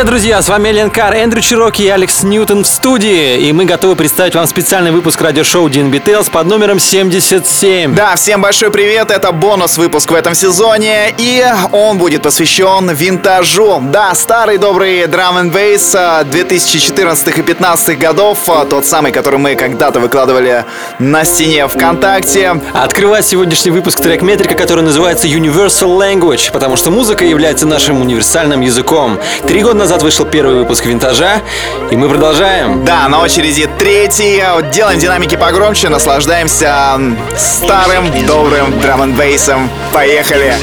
Привет, друзья! С вами Элен Кар, Эндрю Чироки и Алекс Ньютон в студии. И мы готовы представить вам специальный выпуск радиошоу DNB Tales под номером 77. Да, всем большой привет! Это бонус выпуск в этом сезоне. И он будет посвящен винтажу. Да, старый добрый драм н бейс 2014 и 2015 годов. Тот самый, который мы когда-то выкладывали на стене ВКонтакте. Открывает сегодняшний выпуск трек метрика, который называется Universal Language, потому что музыка является нашим универсальным языком. Три года назад вышел первый выпуск винтажа, и мы продолжаем. Да, на очереди третий. Делаем динамики погромче, наслаждаемся старым добрым драм н бейсом. Поехали!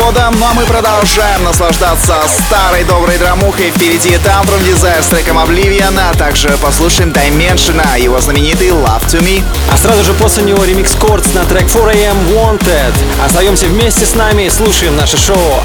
Года. Ну а мы продолжаем наслаждаться старой доброй драмухой. Впереди Tantrum Desire с треком Oblivion, а также послушаем Dimension, его знаменитый Love to Me. А сразу же после него ремикс Chords на трек 4am Wanted. Остаемся вместе с нами и слушаем наше шоу.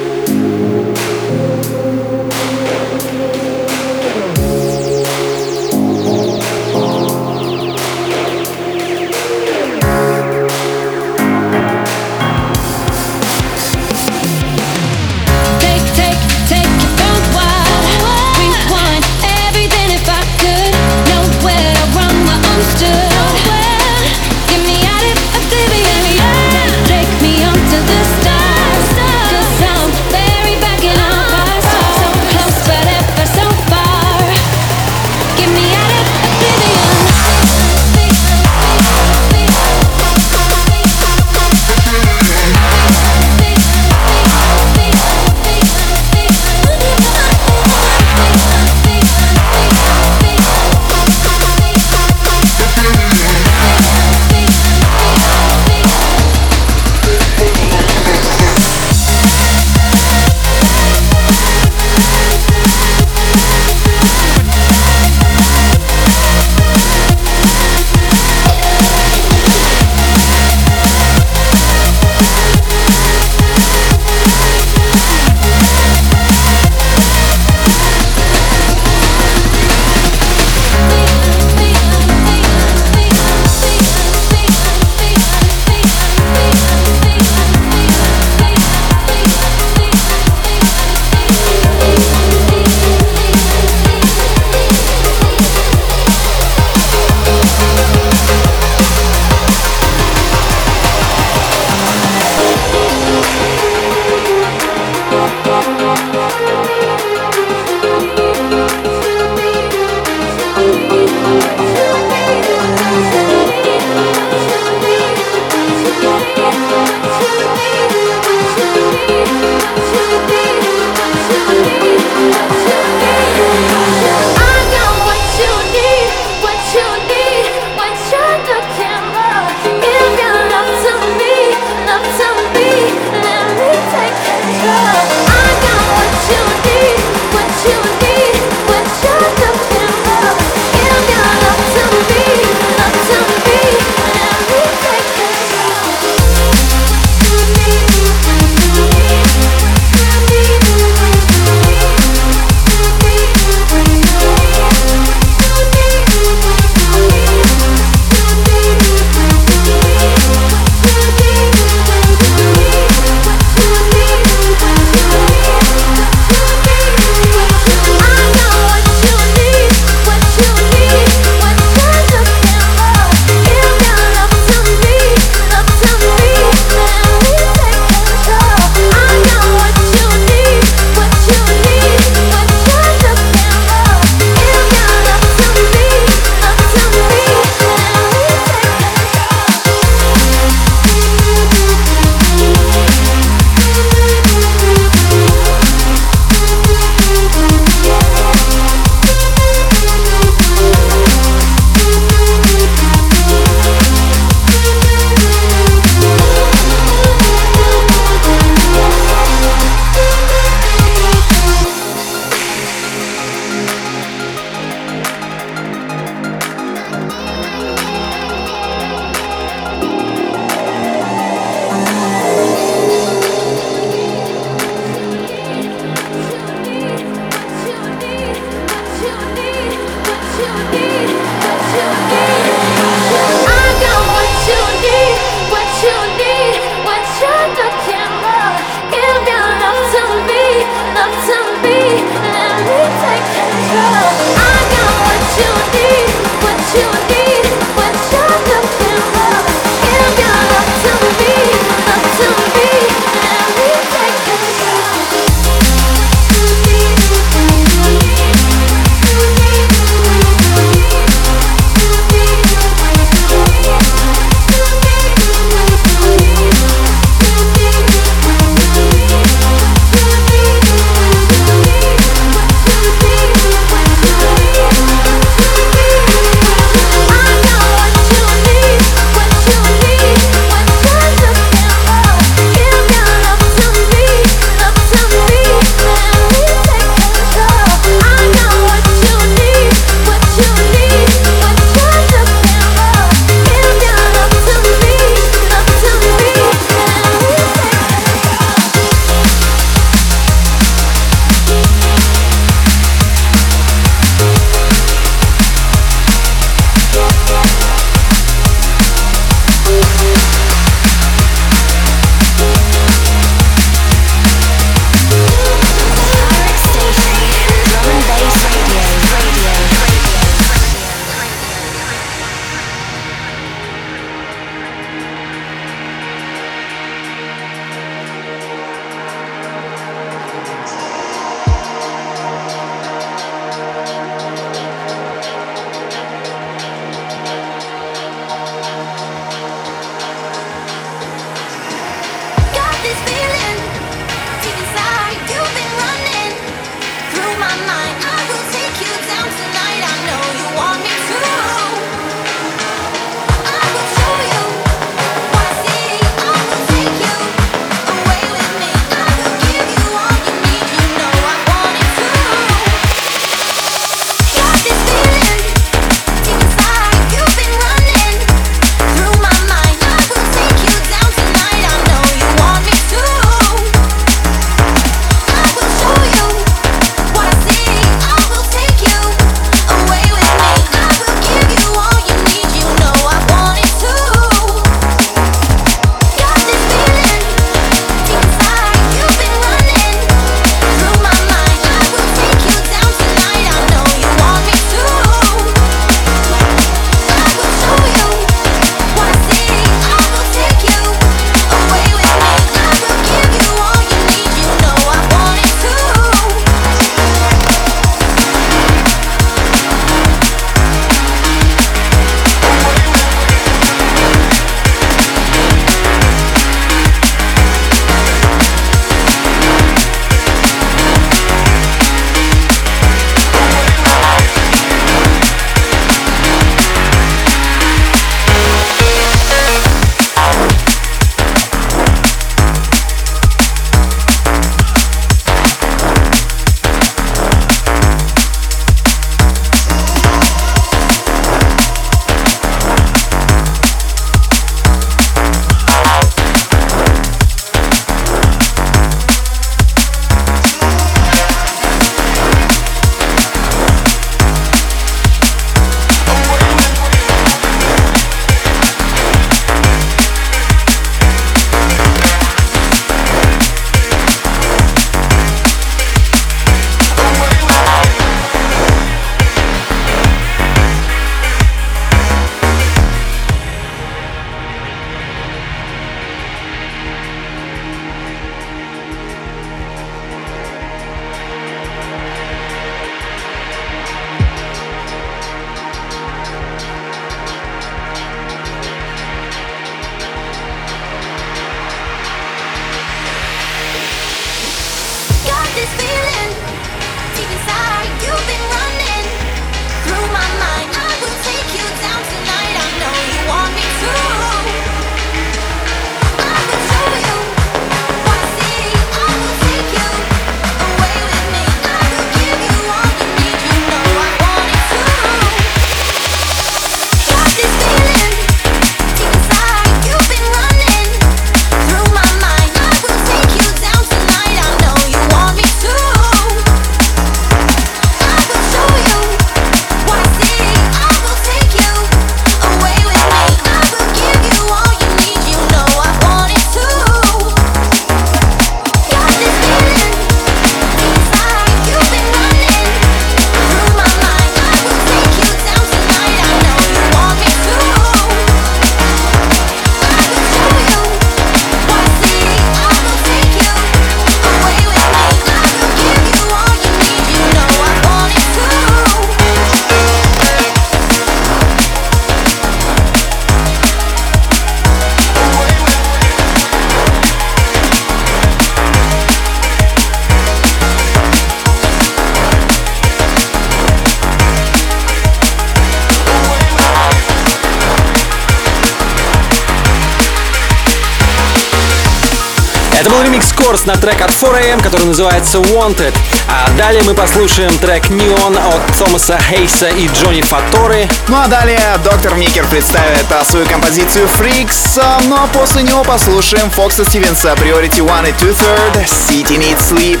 Называется Wanted. А далее мы послушаем трек Neon от Томаса Хейса и Джонни Фаторы. Ну а далее доктор Микер представит а, свою композицию Freaks, а, ну а после него послушаем Фокса Стивенса Priority One и Two Third City Needs Sleep.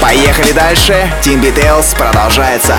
Поехали дальше, Team Details продолжается.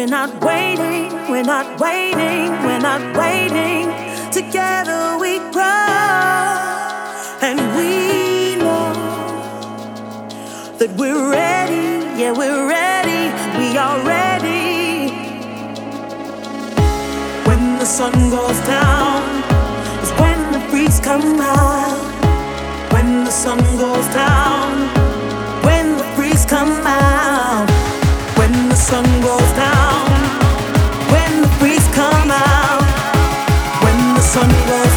We're not waiting, we're not waiting, we're not waiting. Together we grow, and we know that we're ready. Yeah, we're ready. We are ready. When the sun goes down, is when the breeze come out. When the sun goes down, when the breeze come out. When the sun goes down. sonido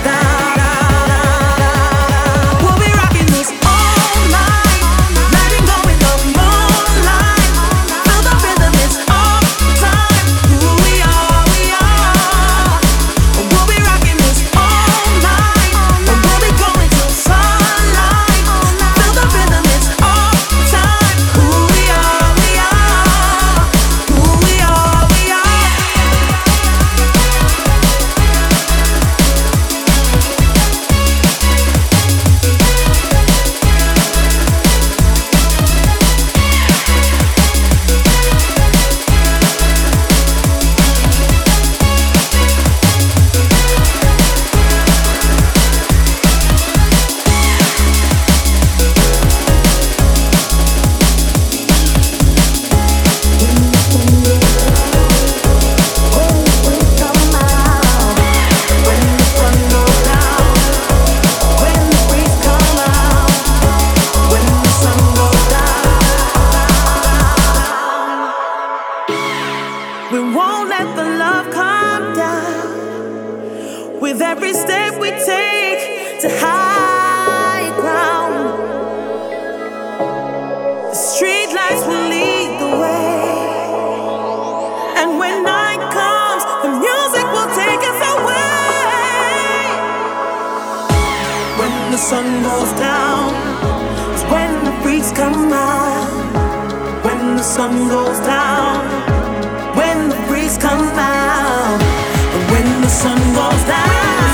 won't let the love come down. With every step we take to high ground, the street lights will lead the way. And when night comes, the music will take us away. When the sun goes down, it's when the freaks come out. When the sun goes down sun goes down.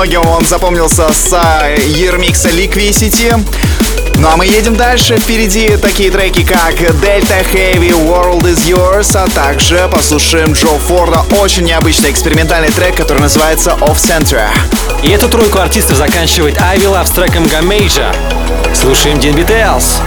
Многим он запомнился с Ермикса Liquidity. Ну а мы едем дальше. Впереди такие треки, как Delta Heavy, World is Yours, а также послушаем Джо Форда. Очень необычный экспериментальный трек, который называется Off Center. И эту тройку артистов заканчивает Ivy Love с треком Gammajor. Слушаем Дин Details.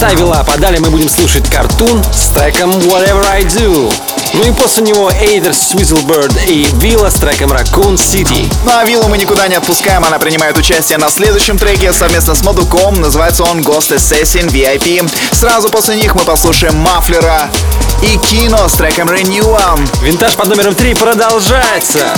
От Авила. Подали мы будем слушать картун с треком Whatever I Do. Ну и после него Эйдер Swizzlebird и Вилла с треком Raccoon City. Ну а Виллу мы никуда не отпускаем, она принимает участие на следующем треке совместно с Модуком, называется он Ghost Assassin VIP. Сразу после них мы послушаем Мафлера и Кино с треком Renew. Винтаж под номером 3 продолжается.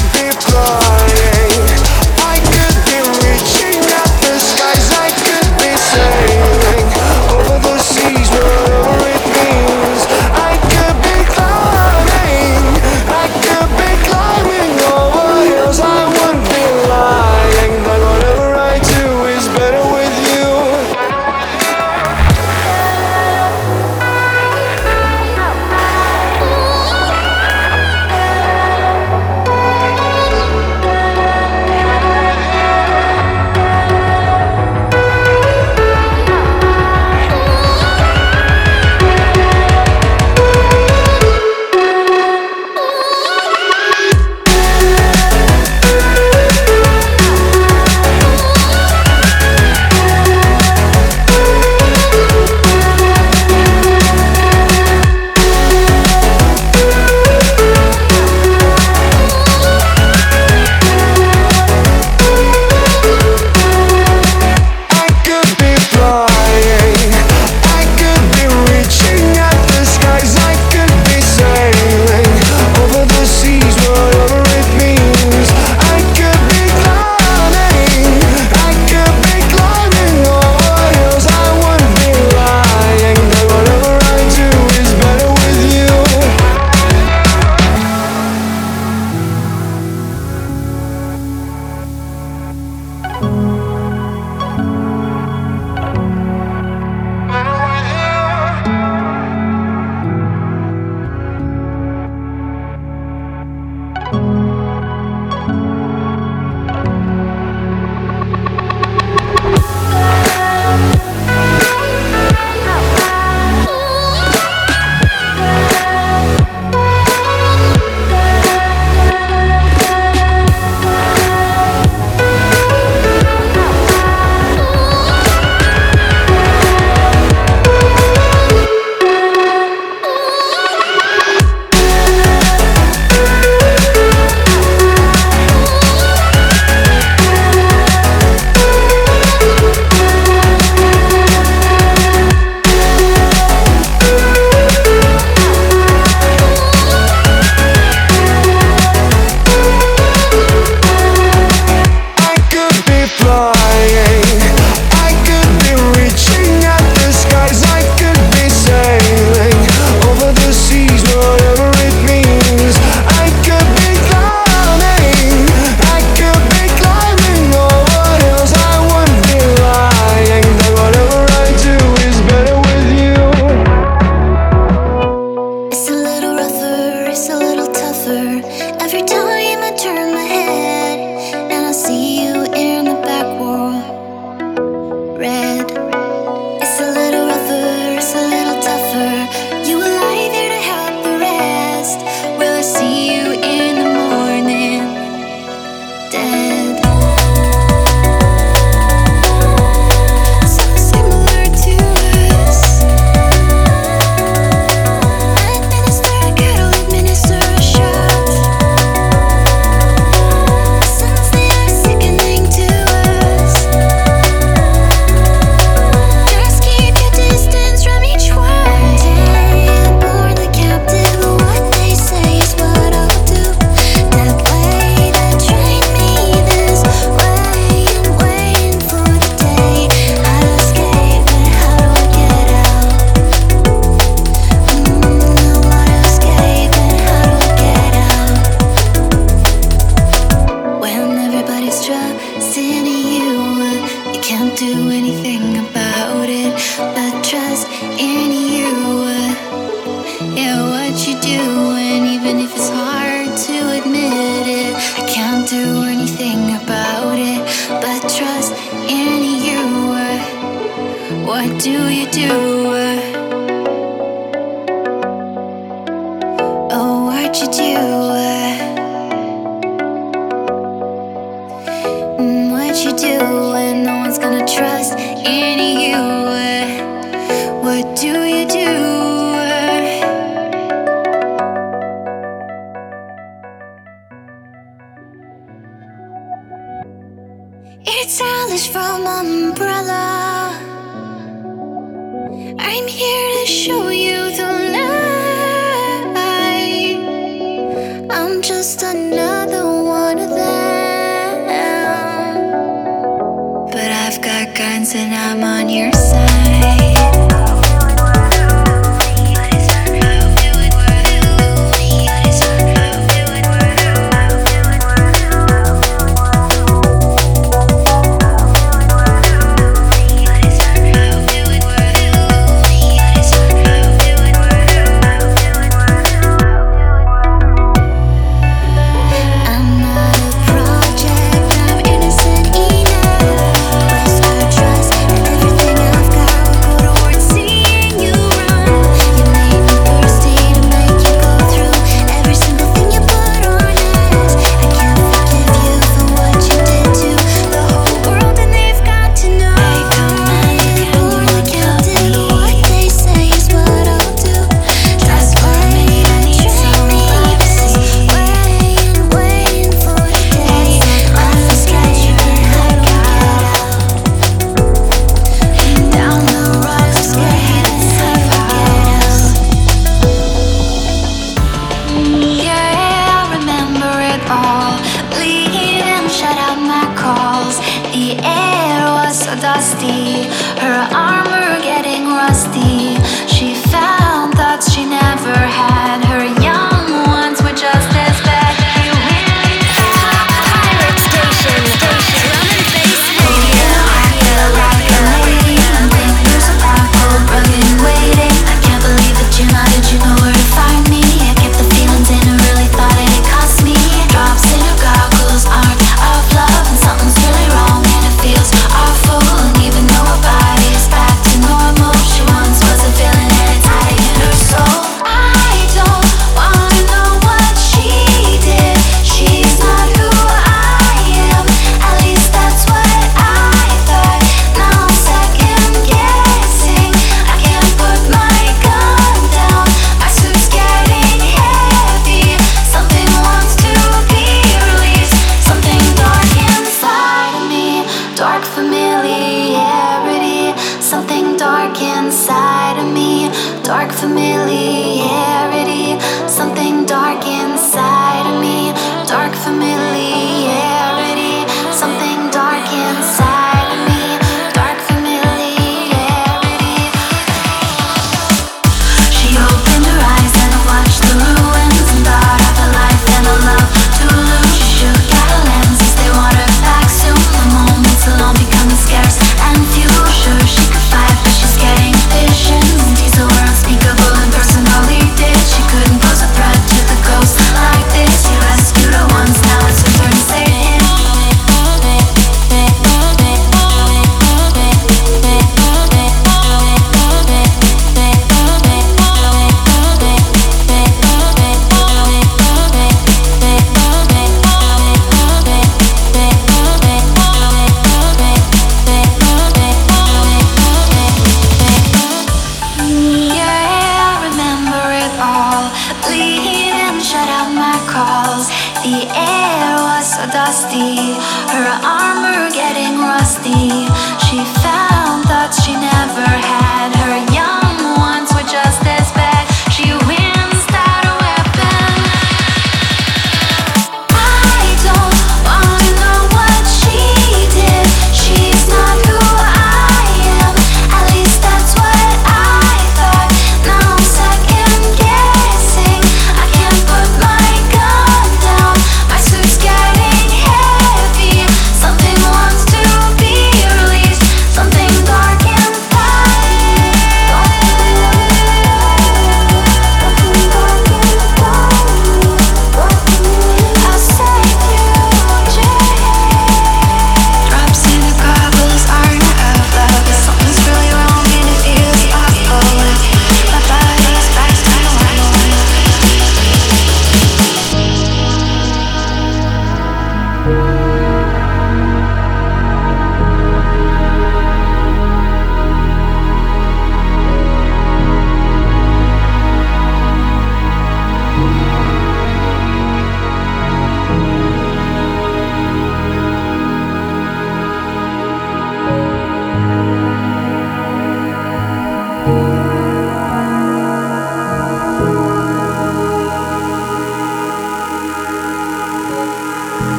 dark inside of me, dark familiarity.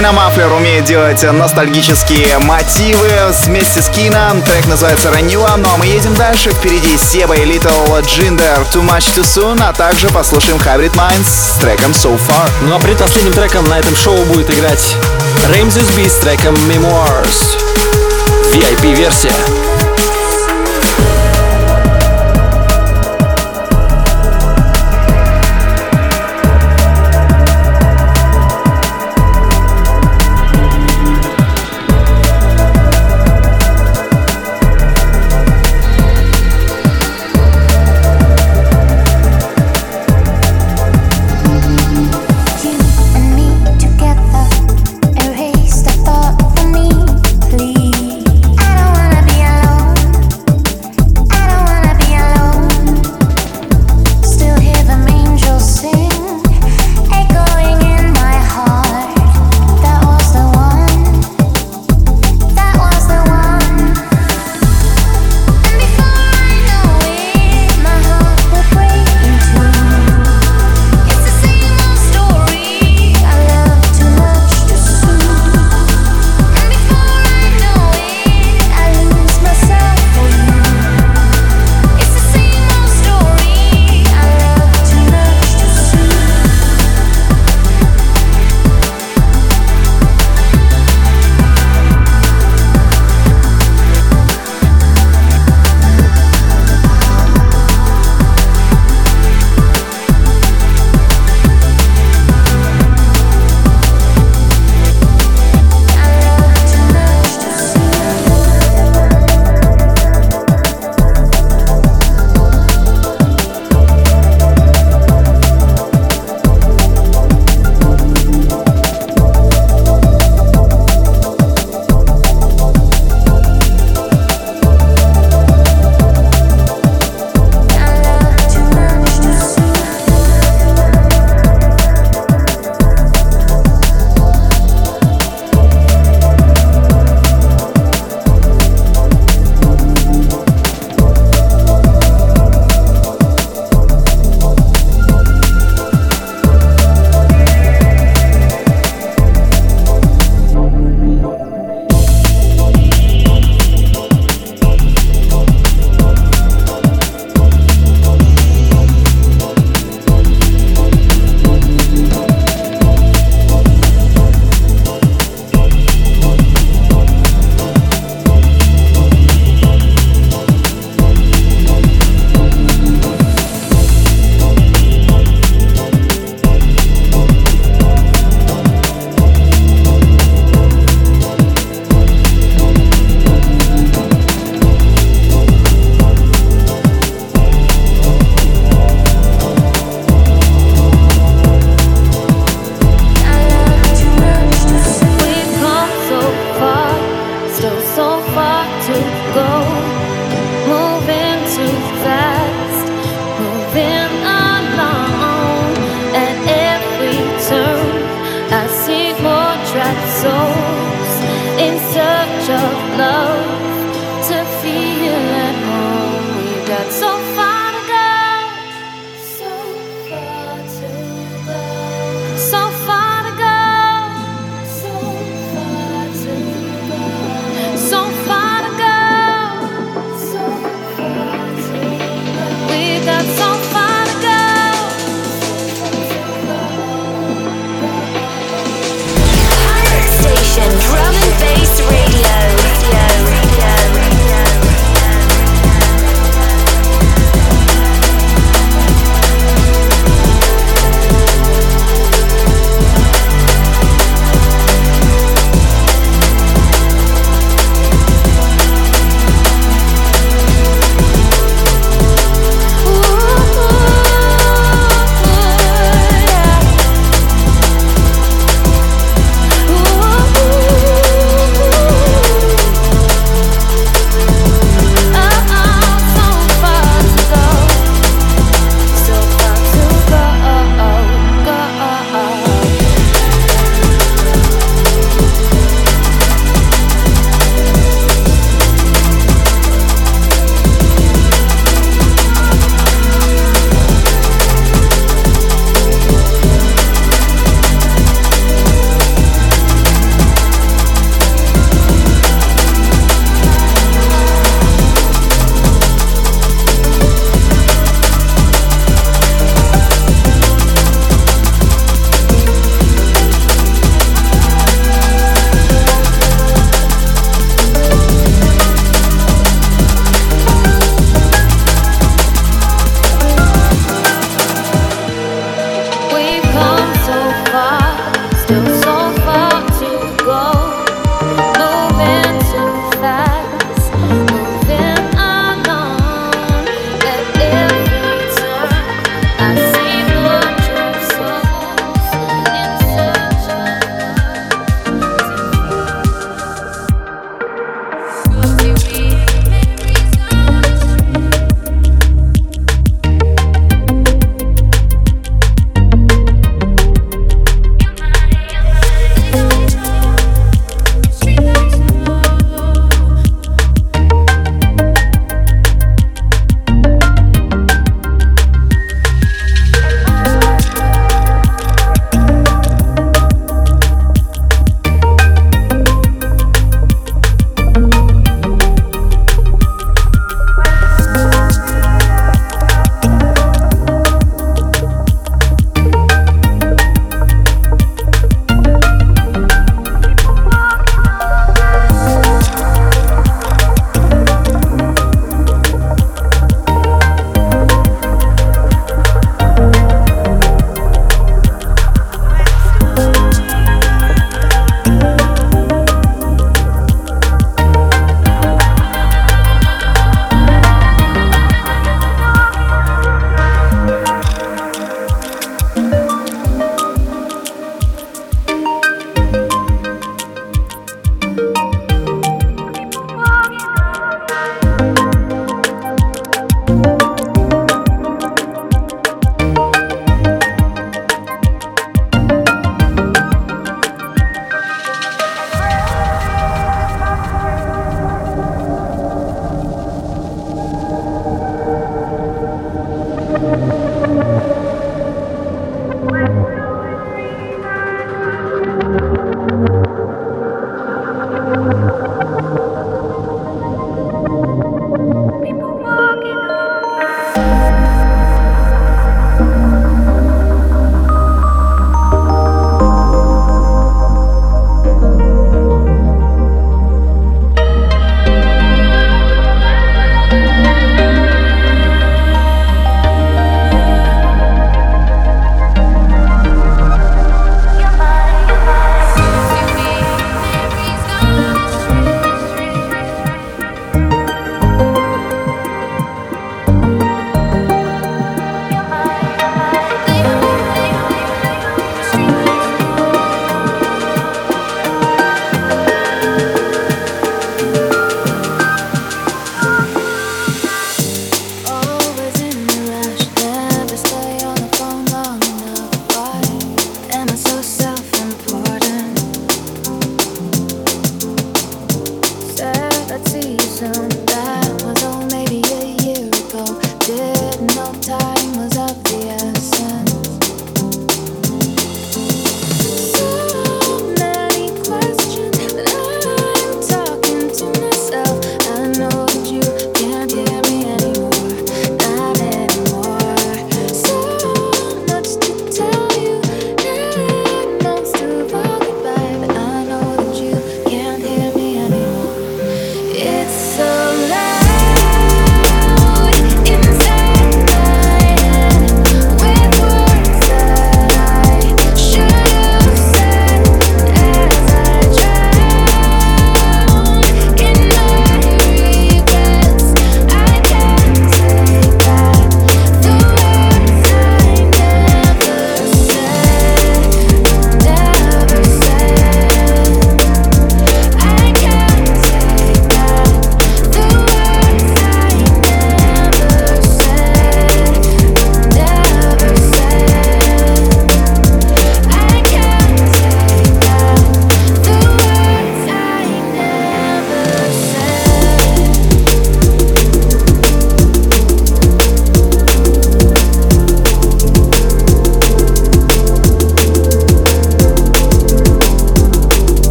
Старина Мафлер умеет делать ностальгические мотивы вместе с Кино. Трек называется Ранила, ну а мы едем дальше. Впереди Себа и Little Jinder Too Much Too Soon, а также послушаем Hybrid Minds с треком So Far. Ну а предпоследним треком на этом шоу будет играть Ramses B с треком Memoirs. VIP-версия.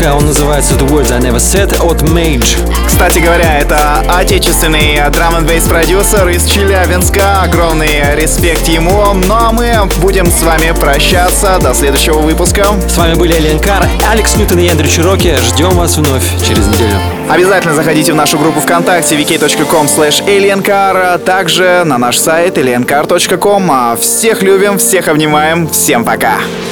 трека, он называется The Words I Never Said от Mage. Кстати говоря, это отечественный драм н бейс продюсер из Челябинска. Огромный респект ему. Ну а мы будем с вами прощаться до следующего выпуска. С вами были Элен Кар, Алекс Ньютон и Эндрю Чироки. Ждем вас вновь через неделю. Обязательно заходите в нашу группу ВКонтакте vk.com slash aliencar, а также на наш сайт aliencar.com. А всех любим, всех обнимаем, всем пока! Пока.